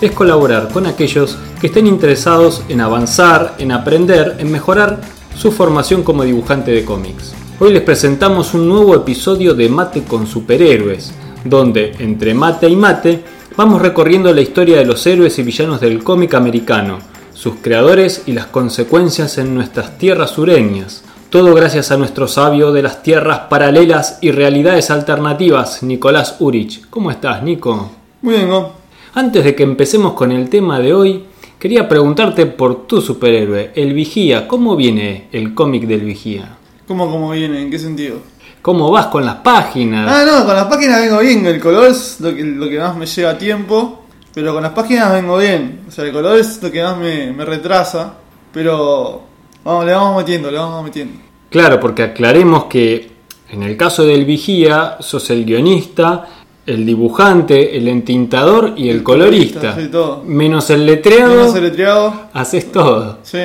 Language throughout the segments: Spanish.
es colaborar con aquellos que estén interesados en avanzar, en aprender, en mejorar su formación como dibujante de cómics. Hoy les presentamos un nuevo episodio de Mate con Superhéroes, donde entre mate y mate vamos recorriendo la historia de los héroes y villanos del cómic americano, sus creadores y las consecuencias en nuestras tierras sureñas. Todo gracias a nuestro sabio de las tierras paralelas y realidades alternativas, Nicolás Urich. ¿Cómo estás, Nico? Muy bien, Go. Antes de que empecemos con el tema de hoy, quería preguntarte por tu superhéroe, el Vigía. ¿Cómo viene el cómic del Vigía? ¿Cómo, cómo viene? ¿En qué sentido? ¿Cómo vas con las páginas? Ah, no, con las páginas vengo bien. El color es lo que, lo que más me lleva a tiempo. Pero con las páginas vengo bien. O sea, el color es lo que más me, me retrasa. Pero vamos, le vamos metiendo, le vamos metiendo. Claro, porque aclaremos que en el caso del Vigía, sos el guionista, el dibujante, el entintador y el, El colorista. colorista, sí, todo. Menos el letreado, Menos el letreado. haces todo. Sí,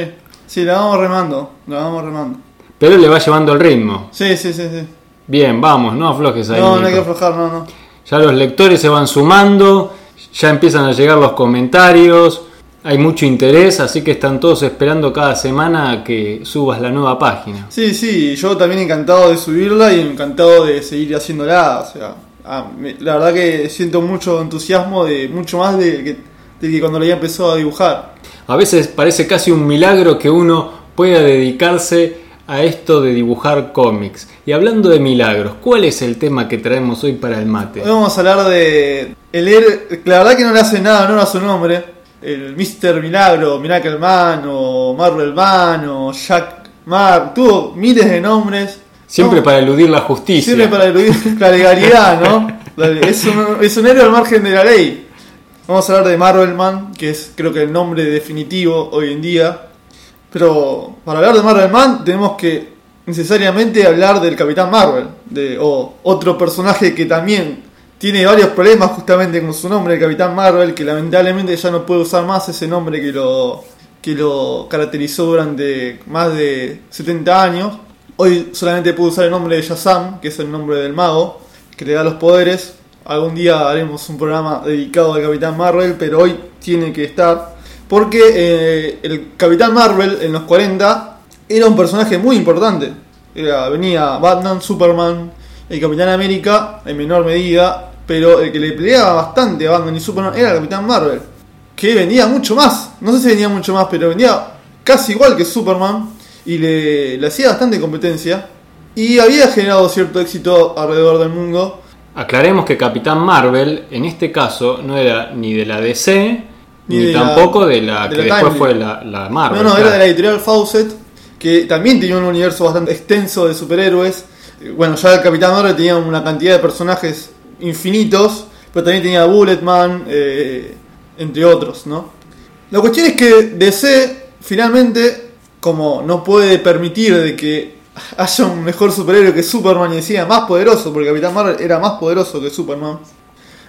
sí, la vamos remando. La vamos remando. Pero le va llevando el ritmo. Sí, sí, sí, sí. Bien, vamos, no aflojes ahí. No, no hay que aflojar, no, no. Ya los lectores se van sumando, ya empiezan a llegar los comentarios, hay mucho interés, así que están todos esperando cada semana a que subas la nueva página. Sí, sí, yo también encantado de subirla y encantado de seguir haciéndola. O sea, ah, me- la verdad que siento mucho entusiasmo, de mucho más de que, de que cuando la empezó a dibujar. A veces parece casi un milagro que uno pueda dedicarse a esto de dibujar cómics. Y hablando de milagros, ¿cuál es el tema que traemos hoy para el mate? Hoy vamos a hablar de el héroe- la verdad que no le hace nada, no a su nombre. El Mr. Milagro, Miracle Man o Marvel Man o Jack Mark, tuvo miles de nombres. Siempre No, para eludir la justicia. Siempre para eludir la legalidad, ¿no? Es un, es un héroe al margen de la ley. Vamos a hablar de Marvel Man, que es creo que el nombre definitivo hoy en día. Pero para hablar de Marvel Man tenemos que necesariamente hablar del Capitán Marvel, de, o otro personaje que también tiene varios problemas justamente con su nombre, el Capitán Marvel, que lamentablemente ya no puede usar más ese nombre que lo, que lo caracterizó durante más de 70 años. Hoy solamente puede usar el nombre de Shazam, que es el nombre del mago, que le da los poderes. Algún día haremos un programa dedicado al Capitán Marvel, pero hoy tiene que estar. Porque eh, el Capitán Marvel en los 40 era un personaje muy importante. Venía Batman, Superman, el Capitán América en menor medida, pero el que le peleaba bastante a Batman y Superman era el Capitán Marvel, que vendía mucho más. No sé si vendía mucho más, pero vendía casi igual que Superman y le, le hacía bastante competencia. Y había generado cierto éxito alrededor del mundo. Aclaremos que Capitán Marvel en este caso no era ni de la DC ni, Ni de la- tampoco de la de que la después Timely. fue la, la Marvel. No, no, era de la editorial Fawcett, que también tenía un universo bastante extenso de superhéroes. Eh, Bueno, ya el Capitán Marvel tenía una cantidad de personajes infinitos, pero también tenía Bulletman, eh, entre otros, ¿no? La cuestión es que DC finalmente, como no puede permitir de que haya un mejor superhéroe que Superman y decía más poderoso, porque Capitán Marvel era más poderoso que Superman,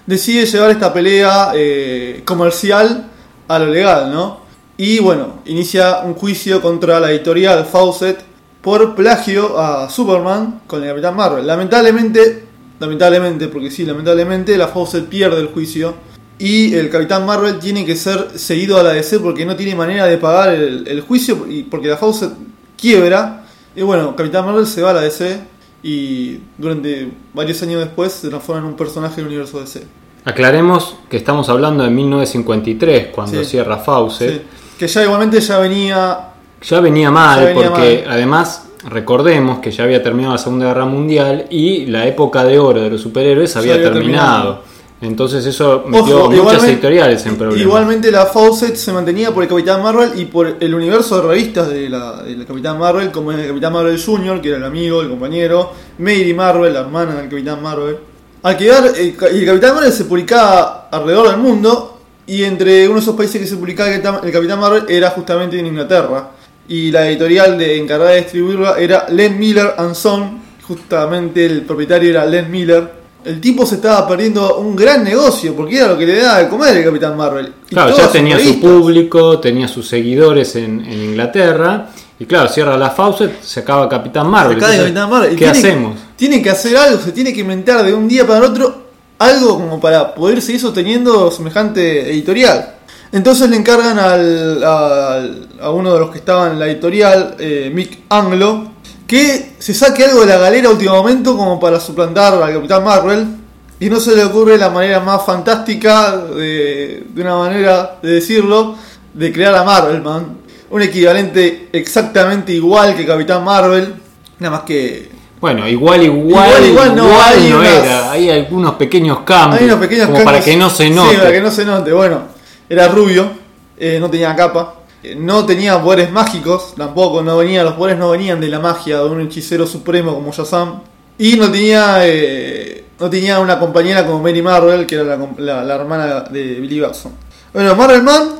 decide llevar esta pelea eh, comercial a lo legal, ¿no? Y bueno, inicia un juicio contra la editorial Fawcett por plagio a Superman con el Capitán Marvel. Lamentablemente, lamentablemente, porque sí, lamentablemente, la Fawcett pierde el juicio y el Capitán Marvel tiene que ser seguido a la DC porque no tiene manera de pagar el, el juicio y porque la Fawcett quiebra. Y bueno, Capitán Marvel se va a la DC y durante varios años después se transforma en un personaje del universo DC. Aclaremos que estamos hablando de 1953 cuando Sí. cierra Fawcett. Sí, Que ya igualmente ya venía. Ya venía mal Ya venía porque mal. además recordemos que ya había terminado la Segunda Guerra Mundial y la época de oro de los superhéroes había, había terminado. terminado. Entonces eso metió Ojo, muchas igualmente- editoriales en problemas. Igualmente la Fawcett se mantenía por el Capitán Marvel y por el universo de revistas de la, del Capitán Marvel, como es el Capitán Marvel Jr., que era el amigo, el compañero, Mary Marvel, la hermana del Capitán Marvel. Al quedar, el, el Capitán Marvel se publicaba alrededor del mundo, Y entre uno de esos países que se publicaba el Capitán- el Capitán Marvel era justamente en Inglaterra. Y la editorial de encargada de distribuirla era Len Miller and Son. Justamente el propietario era Len Miller. El tipo se estaba perdiendo un gran negocio porque era lo que le daba de comer el Capitán Marvel. Y Claro, ya tenía su público, tenía sus seguidores en, en Inglaterra. Y claro, cierra la Fawcett, se acaba Capitán Marvel. Capitán ¿Qué tiene- hacemos? Tiene que hacer algo, se tiene que inventar de un día para el otro algo como para poder seguir sosteniendo semejante editorial. Entonces le encargan al- al- a uno de los que estaban en la editorial, eh, Mick Anglo, que se saque algo de la galera a último momento como para suplantar al Capitán Marvel. Y no se le ocurre la manera más fantástica, de, de una manera de decirlo, de crear a Marvel Man. Un equivalente exactamente igual que Capitán Marvel, nada más que Bueno, igual, igual, Igual, igual no, hay no unas- era. Hay algunos pequeños cambios. Hay unos pequeños como cambios. para que no se note. Sí, para que no se note. Bueno, era rubio, eh, no tenía capa, no tenía poderes mágicos, tampoco, no venía, los poderes no venían de la magia de un hechicero supremo como Shazam. Y no tenía, eh, no tenía una compañera como Mary Marvel, que era la, la- la hermana de Billy Batson. Bueno, Marvel Man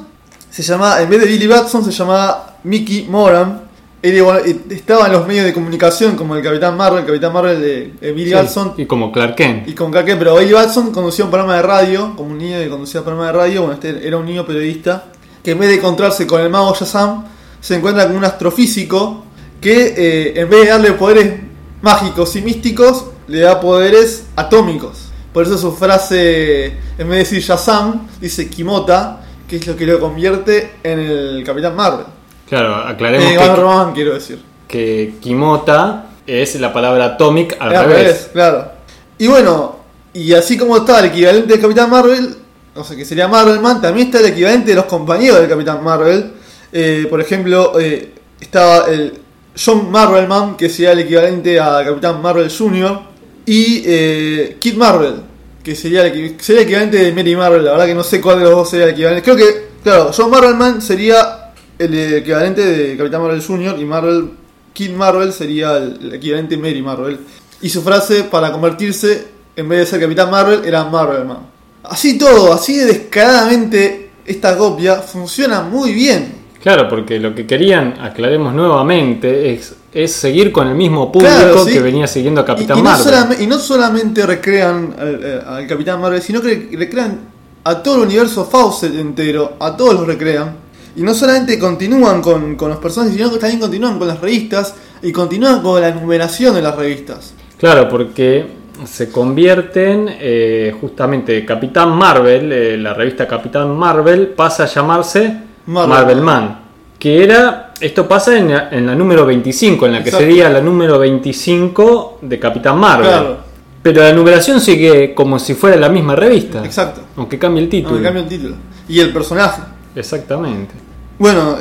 se llamaba, en vez de Billy Batson, se llamaba Mickey Moran. Eh, estaba en los medios de comunicación como el Capitán Marvel, el Capitán Marvel de, de Billy Sí, Batson, Y como Clark Kent. y con Clark Kent, pero Billy Batson conducía un programa de radio, como un niño que conducía un programa de radio, bueno, este era un niño periodista, que en vez de encontrarse con el mago Shazam, se encuentra con un astrofísico que eh, en vez de darle poderes mágicos y místicos, le da poderes atómicos. Por eso su frase, en vez de decir Shazam, dice Kimota, que es lo que lo convierte en el Capitán Marvel. Claro, aclaremos Eh, que, quiero decir. que Kimota es la palabra atomic al Es revés. claro. Y bueno, y así como está el equivalente del Capitán Marvel, o sea que sería Marvel Man, también está el equivalente de los compañeros del Capitán Marvel. Eh, por ejemplo, eh, estaba el John Marvelman, que sería el equivalente a Capitán Marvel Jr. Y eh, Kid Marvel, que sería el, sería el equivalente de Mary Marvel. La verdad que no sé cuál de los dos sería el equivalente. Creo que, claro, John Marvelman sería el equivalente de Capitán Marvel Jr. y Marvel Kid Marvel sería el, equivalente Mary Marvel. Y su frase para convertirse, en vez de ser Capitán Marvel, era Marvelman. Así todo, así de descaradamente, esta copia funciona muy bien. Claro, porque lo que querían, aclaremos nuevamente, es, es seguir con el mismo público Claro, sí. que venía siguiendo a Capitán y, y no Marvel. y no solamente recrean al, eh, al Capitán Marvel, sino que recrean a todo el universo Fawcett entero, a todos los recrean. Y no solamente continúan con, con los personajes, sino que también continúan con las revistas y continúan con la numeración de las revistas. Claro, porque se convierten eh, justamente Capitán Marvel, eh, la revista Capitán Marvel, pasa a llamarse Marvel. Marvel, Man. Que era, esto pasa en la, en la número 25, en la que sería la número 25 de Capitán Marvel. Claro. Pero la numeración sigue como si fuera la misma revista. Exacto. Aunque cambie el título. Aunque cambia el título. Y el personaje. Exactamente. Bueno,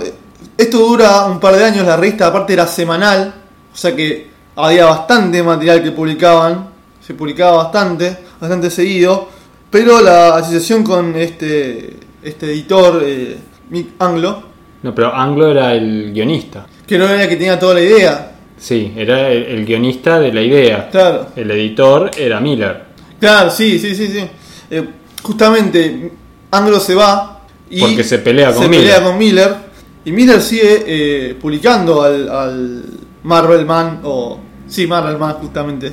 esto dura un par de años, la revista aparte era semanal, o sea que había bastante material que publicaban, se publicaba bastante, bastante seguido, pero la asociación con este, este editor, eh, Mick Anglo, No, pero Anglo era el guionista. que no era el que tenía toda la idea, Sí, era el, el guionista de la idea. claro, El editor era Miller. claro, sí, sí, sí, sí. Eh, justamente Anglo se va y Porque se pelea con se Miller. pelea con Miller y Miller sigue eh, publicando al, al Marvel Man o sí Marvel Man justamente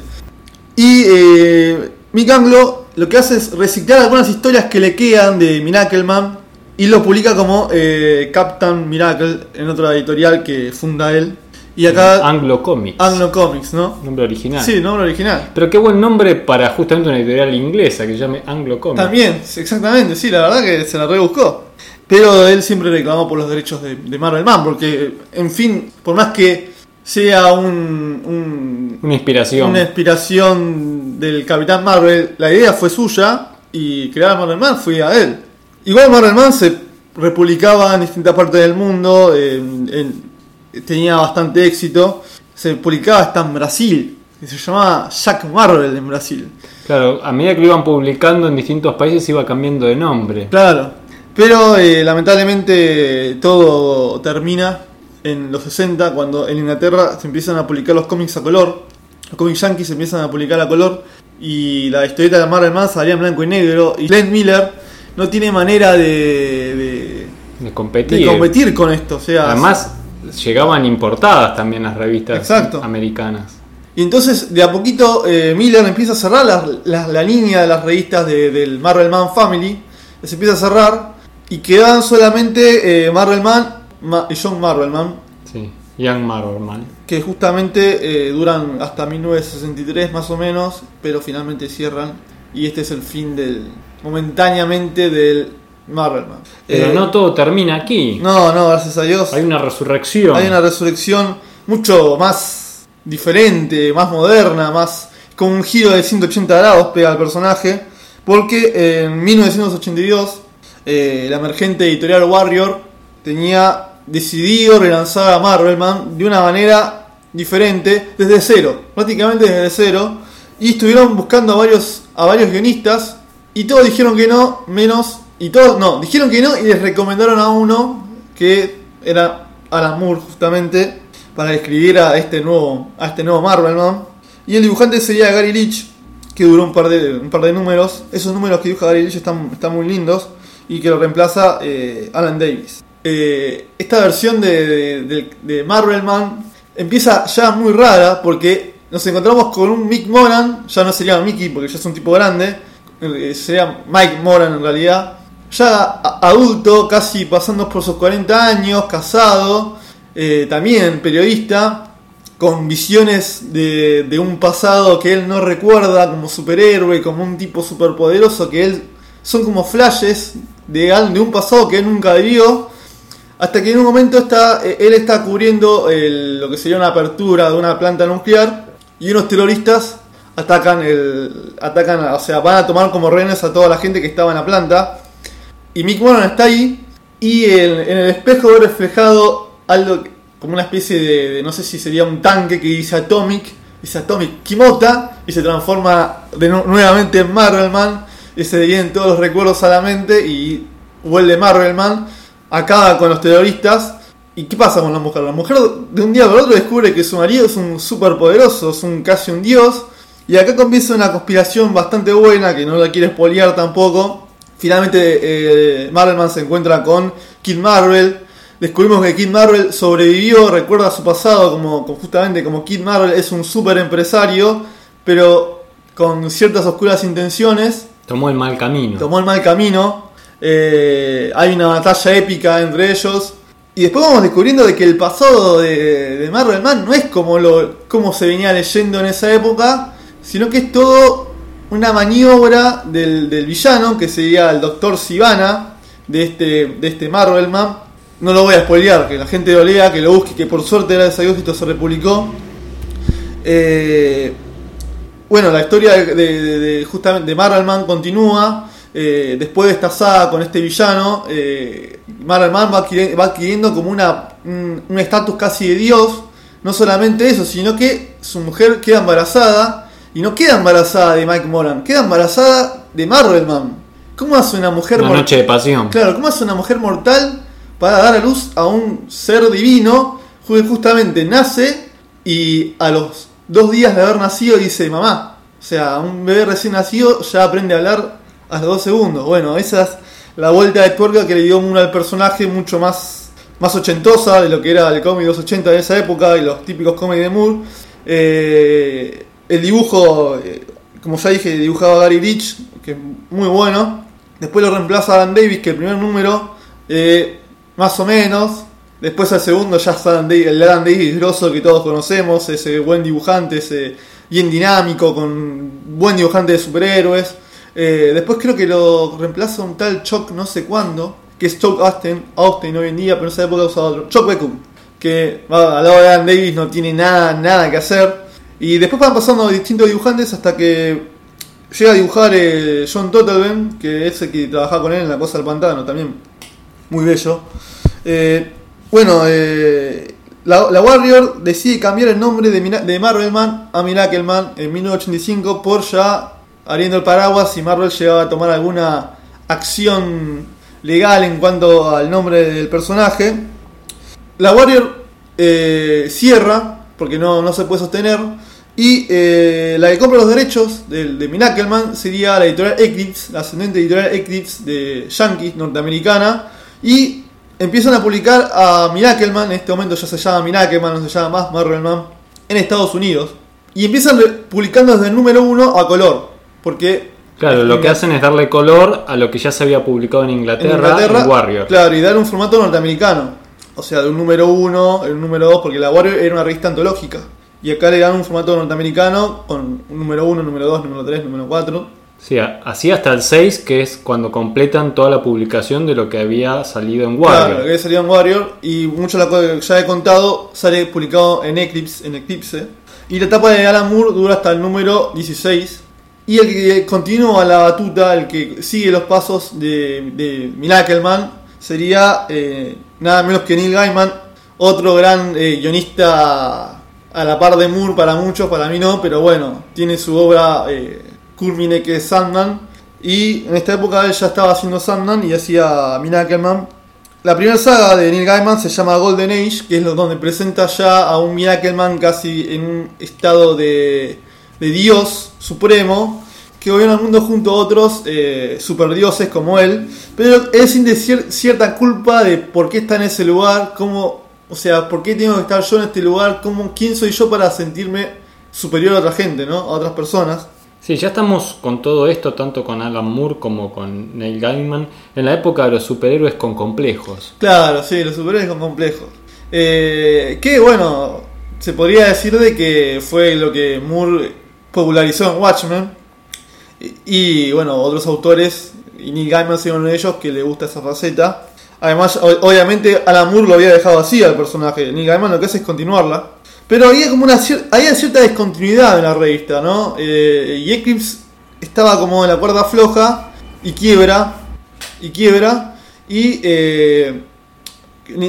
y eh, Mick Anglo lo que hace es reciclar algunas historias que le quedan de Miracle Man y lo publica como eh, Captain Miracle en otra editorial que funda él y acá Anglo Comics. Anglo Comics ¿no? Nombre original. sí nombre original Pero qué buen nombre para justamente una editorial inglesa que se llame Anglo Comics. También, exactamente, sí, la verdad que se la rebuscó. Pero él siempre reclamó por los derechos de, de Marvel Man, porque, en fin, por más que sea un, un- Una inspiración. una inspiración del Capitán Marvel, la idea fue suya y crear Marvel Man fue a él. Igual Marvel Man se republicaba en distintas partes del mundo, en- tenía bastante éxito, se publicaba hasta en Brasil, que se llamaba Jack Marvel en Brasil. Claro, a medida que lo iban publicando en distintos países iba cambiando de nombre. Claro, pero eh, lamentablemente todo termina en los 60 cuando en Inglaterra se empiezan a publicar los cómics a color, los cómics yankees se empiezan a publicar a color y la historieta de Marvel Man salía en blanco y negro y Len Miller no tiene manera de, de, De competir. de competir con esto. O sea, Además, llegaban importadas también las revistas Exacto. americanas. Y entonces, de a poquito, eh, Miller empieza a cerrar la, la- la línea de las revistas de- del Marvel Man Family. Se empieza a cerrar. Y quedan solamente eh, Marvel Man Ma- y John Marvel Man. Sí. Young Marvelman. Que justamente eh, duran hasta 1963 más o menos. Pero finalmente cierran. Y este es el fin del. momentáneamente del Marvel Man. Pero Eh, no todo termina aquí. No, no, gracias a Dios. Hay una resurrección. Hay una resurrección mucho más diferente, más moderna, más con un giro de 180 grados pega al personaje, porque en 1982 eh, la emergente editorial Warrior tenía decidido relanzar a Marvelman de una manera diferente, desde cero, prácticamente desde cero, y estuvieron buscando a varios, a varios guionistas, y todos dijeron que no, menos, y todos, no, dijeron que no, y les recomendaron a uno que era Alan Moore justamente para escribir a este nuevo a este nuevo Marvel ¿no? y el dibujante sería Gary Leach que duró un par de un par de números esos números que dibuja Gary Leach están, están muy lindos y que lo reemplaza eh, Alan Davis Eh, esta versión de, de, Marvel Man empieza ya muy rara porque nos encontramos con un Mick Moran ya no sería Mickey porque ya es un tipo grande eh, sería Mike Moran en realidad ya adulto, casi pasando por sus 40 años, casado, eh, también periodista, con visiones de, un pasado que él no recuerda como superhéroe, como un tipo superpoderoso, que él son como flashes de, de un pasado que él nunca vivió. Hasta que en un momento está, eh, él está cubriendo lo que sería una apertura de una planta nuclear y unos terroristas atacan el atacan, o sea, van a tomar como rehenes a toda la gente que estaba en la planta. Y Mick Moran está ahí y en, el espejo ve reflejado algo como una especie de, no sé si sería un tanque que dice Atomic, dice Atomic Kimota y se transforma de nu- nuevamente en Marvelman y se vienen todos los recuerdos a la mente y vuelve Marvelman, acaba con los terroristas. ¿Y qué pasa con la mujer? La mujer de un día para otro descubre que su marido es un superpoderoso, es un casi un dios. Y acá comienza una conspiración bastante buena, que no la quiere spoilear tampoco. Finalmente eh, Marvelman se encuentra con Kid Marvel. Descubrimos que Kid Marvel sobrevivió, recuerda su pasado como, como justamente como Kid Marvel es un super empresario, pero con ciertas oscuras intenciones Tomó el mal camino. tomó el mal camino. Eh, hay una batalla épica entre ellos. Y después vamos descubriendo de que el pasado de, de Marvel Man no es como, lo, como se venía leyendo en esa época, sino que es todo una maniobra del, del villano, que sería el Doctor Sivana, de este, de este Marvel Man. No lo voy a spoilear, que la gente lo lea, que lo busque, que por suerte gracias a Dios esto se republicó. Eh, bueno, la historia de, justamente de Marvelman continúa. Eh, después de esta saga con este villano, eh, Marvelman va, adquiri- va adquiriendo como una un estatus casi de dios. No solamente eso, sino que su mujer queda embarazada. Y no queda embarazada de Mike Moran, queda embarazada de Marvelman. ¿Cómo hace una mujer Una mor- noche de pasión. Claro, ¿cómo hace una mujer mortal para dar a luz a un ser divino? Ju- Justamente nace y a los dos días de haber nacido dice mamá. O sea, un bebé recién nacido ya aprende a hablar a los dos segundos. Bueno, esa es la vuelta de tuerca que le dio Moore al personaje mucho más, más ochentosa de lo que era el cómic de los 80 de esa época y los típicos cómics de Moore. Eh, el dibujo, eh, como ya dije, dibujaba Gary Rich, que es muy bueno. Después lo reemplaza Alan Davis, que el primer número, eh, más o menos. Después al segundo ya es el Alan Davis grosso que todos conocemos, ese buen dibujante, ese bien dinámico, con buen dibujante de superhéroes. Eh, después creo que lo reemplaza un tal Chuck no sé cuándo, que es Chuck Austin, Austin hoy en día, pero en esa época usaba otro. Chuck Beckham, que va, al lado de Alan Davis no tiene nada, nada que hacer. Y después van pasando distintos dibujantes hasta que llega a dibujar eh, John Totelben, que es el que trabajaba con él en La Cosa del Pantano también. Muy bello. Eh, bueno, la, la Warrior decide cambiar el nombre de, Mina- de Marvelman a Miracleman en 1985 por ya abriendo el paraguas si Marvel llegaba a tomar alguna acción legal en cuanto al nombre del personaje. La Warrior eh, cierra, porque no, no se puede sostener, Y eh, la que compra los derechos de, de Miracleman sería la editorial Eclipse, la ascendente editorial Eclipse de Yankees, norteamericana. Y empiezan a publicar a Miracleman, en este momento ya se llama Miracleman, no se llama más Marvelman, en Estados Unidos. Y empiezan publicando desde el número 1 a color. Porque Claro, lo que hacen es darle color a lo que ya se había publicado en en Inglaterra, en, Inglaterra, Warrior. Claro, y dar un formato norteamericano. O sea, de un número 1, el número 2, porque la Warrior era una revista antológica. Y acá le dan un formato norteamericano con un número 1, número 2, número 3, número 4. Sí, así hasta el 6, que es cuando completan toda la publicación de lo que había salido en Warrior. Claro, que salía en Warrior. Y mucho de la cosa que ya he contado sale publicado en Eclipse, en Eclipse. Y la etapa de Alan Moore dura hasta el número 16. Y el que continúa la batuta, el que sigue los pasos de, de Miracleman, sería eh, nada menos que Neil Gaiman, otro gran eh, guionista a la par de Moore para muchos, para mí no, pero bueno, tiene su obra eh, culmine que es Sandman. Y en esta época él ya estaba haciendo Sandman y hacía Miracleman. La primera saga de Neil Gaiman se llama Golden Age, que es donde presenta ya a un Miracleman casi en un estado de, de Dios supremo, que gobierna el mundo junto a otros eh, superdioses como él, pero él siente cier- cierta culpa de por qué está en ese lugar, cómo, o sea, por qué tengo que estar yo en este lugar, cómo, quién soy yo para sentirme superior a otra gente, ¿no? A otras personas. Sí, ya estamos con todo esto, tanto con Alan Moore como con Neil Gaiman, en la época de los superhéroes con complejos. Claro, sí, los superhéroes con complejos. Eh, que bueno, se podría decir de que fue lo que Moore popularizó en Watchmen. Y, bueno, otros autores, y Neil Gaiman es uno de ellos que le gusta esa faceta. Además, obviamente Alan Moore lo había dejado así al personaje. Neil Gaiman lo que hace es continuarla. Pero había como una cier- había cierta discontinuidad en la revista, ¿no? Eh, y Eclipse estaba como en la cuerda floja y quiebra. Y quiebra. Y eh,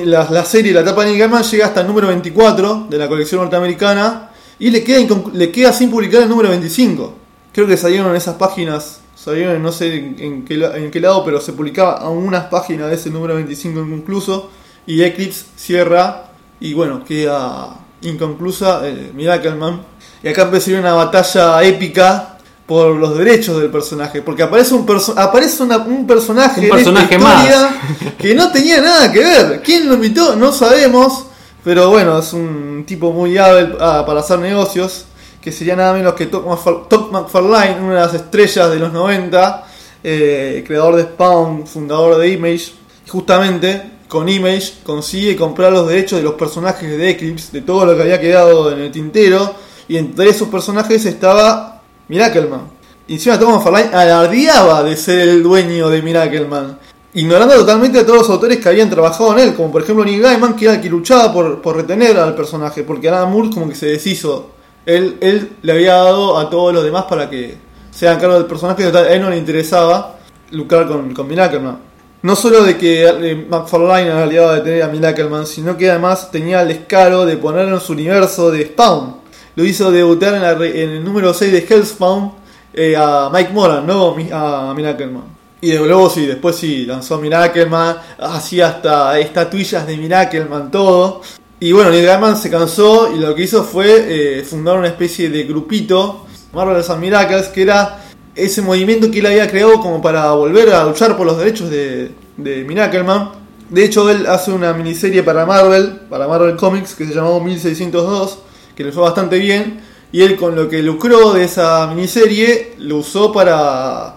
la, la serie, la etapa de Neil Gaiman llega hasta el número 24 de la colección norteamericana y le queda, le queda sin publicar el número 25. Creo que salieron esas páginas, salieron en no sé en, en qué, en qué lado, pero se publicaba aún unas páginas de ese número 25 inconcluso y Eclipse cierra y bueno, queda inconclusa eh, Miracleman. Y acá empieza una batalla épica por los derechos del personaje, porque aparece un, perso- aparece una- un personaje, Un en esta historia que no tenía nada que ver. ¿Quién lo invitó? No sabemos. Pero bueno, es un tipo muy hábil ah, para hacer negocios. Que sería nada menos que Todd McFar- Todd McFarlane, una de las estrellas de los 90. eh, creador de Spawn, fundador de Image. Justamente con Image consigue comprar los derechos de los personajes de Eclipse, de todo lo que había quedado en el tintero. Y entre esos personajes estaba Miracleman. Y encima Tom McFarlane alardeaba de ser el dueño de Miracleman. Ignorando totalmente a todos los autores que habían trabajado en él, como por ejemplo Neil Gaiman, que era el que luchaba por, por retener al personaje, porque Alan Moore como que se deshizo. Él, él le había dado a todos los demás para que se hagan cargo del personaje, total, a él no le interesaba lucrar con, con Miracleman. No solo de que eh, McFarlane era aliado de tener a Miracleman, sino que además tenía el descaro de ponerlo en su universo de Spawn. Lo hizo debutar en, la en el número 6 de Hellspawn eh, a Mike Moran, no a Miracleman. Y de luego sí, después sí, lanzó Miracleman, hacía hasta estatuillas de Miracleman, todo. Y bueno, Neil Gaiman se cansó y lo que hizo fue eh, fundar una especie de grupito, Marvelous and Miracles, que era ese movimiento que él había creado como para volver a luchar por los derechos de, de Miracleman. De hecho, él hace una miniserie para Marvel, para Marvel Comics, que se llamó 1602, que le fue bastante bien. Y él con lo que lucró de esa miniserie, lo usó para,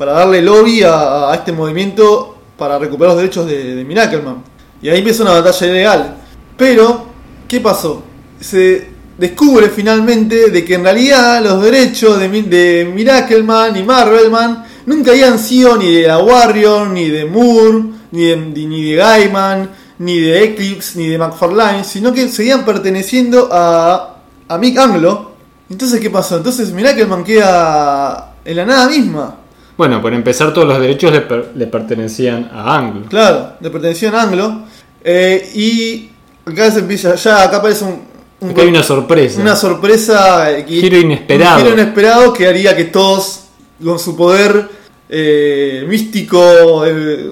para darle lobby a, este movimiento para recuperar los derechos de, de Miracleman. Y ahí empieza una batalla ilegal. Pero, ¿qué pasó? Se descubre finalmente de que en realidad los derechos de, de Miracleman y Marvelman nunca habían sido ni de la Warrior, ni de Moore, ni de, ni de Gaiman, ni de Eclipse, ni de McFarlane, sino que seguían perteneciendo a, a Mick Anglo. Entonces, ¿qué pasó? Entonces Miracleman queda en la nada misma. Bueno, por empezar, todos los derechos le, per- le pertenecían a Anglo. Claro, de pertenecían a Anglo. Eh, y acá se empieza, ya acá aparece un, un- Acá hay una sorpresa. una sorpresa. eh, que- Giro inesperado. Un giro inesperado que haría que todos, con su poder eh, místico, eh,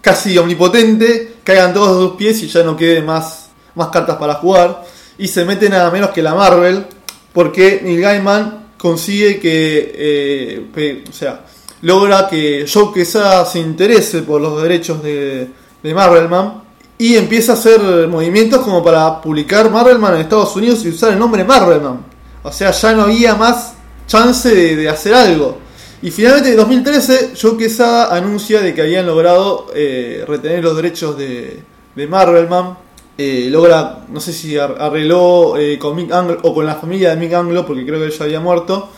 casi omnipotente, caigan todos de sus pies y ya no quede más, más cartas para jugar. Y se meten nada menos que la Marvel, porque Neil Gaiman consigue que, o sea, logra que Joe Quesada se interese por los derechos de, Marvelman y empieza a hacer movimientos como para publicar Marvelman en Estados Unidos y usar el nombre Marvelman. O sea, ya no había más chance de, hacer algo. Y finalmente en 2013 Joe Quesada anuncia de que habían logrado eh, retener los derechos de, Marvelman. Eh, logra, no sé si ar- arregló eh, con Mick Anglo o con la familia de Mick Anglo, porque creo que él ya había muerto,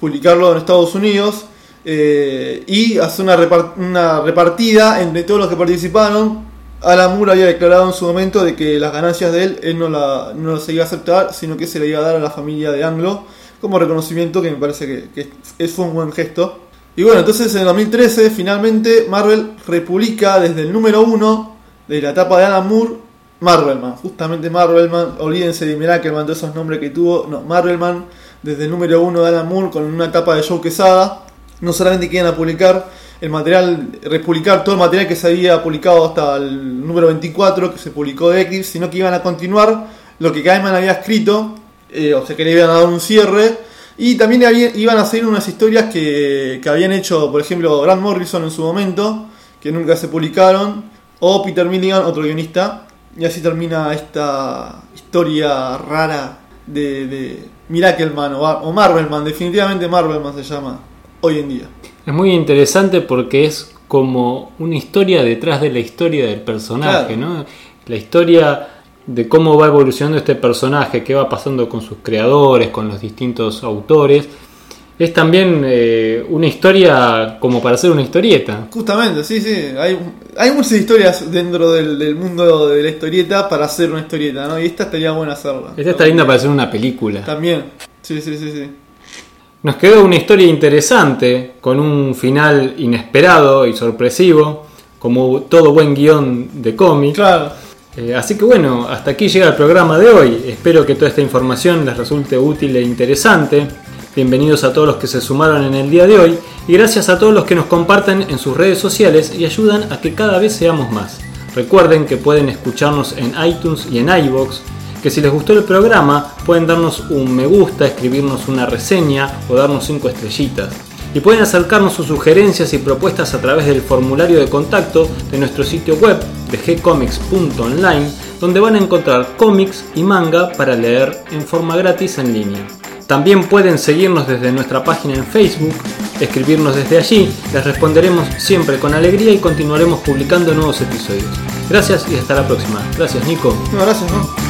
publicarlo en Estados Unidos eh, y hacer una, repar- una repartida entre todos los que participaron. Alan Moore había declarado en su momento de que las ganancias de él, él no, la, no las iba a aceptar, sino que se le iba a dar a la familia de Anglo como reconocimiento que me parece que, que es- un buen gesto. Y bueno, entonces en 2013 finalmente Marvel republica desde el número 1 de la etapa de Alan Moore, Marvelman, justamente Marvelman, olvídense de Mirakelman, todos esos nombres que tuvo, no, Marvelman, desde el número 1 de Alan Moore con una etapa de Joe Quesada, no solamente que iban a publicar el material, republicar todo el material que se había publicado hasta el número 24 que se publicó de Eclipse, sino que iban a continuar lo que Gaiman había escrito, eh, o sea que le iban a dar un cierre, y también iban a seguir unas historias que, que habían hecho, por ejemplo, Grant Morrison en su momento, que nunca se publicaron, o Peter Milligan, otro guionista, y así termina esta historia rara de, de Miracleman o, o Marvelman, definitivamente Marvelman se llama hoy en día. Es muy interesante porque es como una historia detrás de la historia del personaje, Claro. ¿no? La historia de cómo va evolucionando este personaje, qué va pasando con sus creadores, con los distintos autores. Es también eh, una historia como para hacer una historieta. Justamente, sí, sí. Hay, hay muchas historias dentro del, del mundo de la historieta para hacer una historieta, ¿no? Y esta estaría buena hacerla. Esta está linda para hacer una película. También. Sí, sí, sí, sí. Nos quedó una historia interesante, con un final inesperado y sorpresivo, como todo buen guion de cómic. Claro. Eh, así que bueno, hasta aquí llega el programa de hoy. Espero que toda esta información les resulte útil e interesante. Bienvenidos a todos los que se sumaron en el día de hoy y gracias a todos los que nos comparten en sus redes sociales y ayudan a que cada vez seamos más. Recuerden que pueden escucharnos en iTunes y en iBox, que si les gustó el programa pueden darnos un me gusta, escribirnos una reseña o darnos 5 estrellitas. Y pueden acercarnos sus sugerencias y propuestas a través del formulario de contacto de nuestro sitio web de gcomics.online, donde van a encontrar cómics y manga para leer en forma gratis en línea. También pueden seguirnos desde nuestra página en Facebook, escribirnos desde allí, les responderemos siempre con alegría y continuaremos publicando nuevos episodios. Gracias y hasta la próxima. Gracias Nico. No, gracias, ¿no?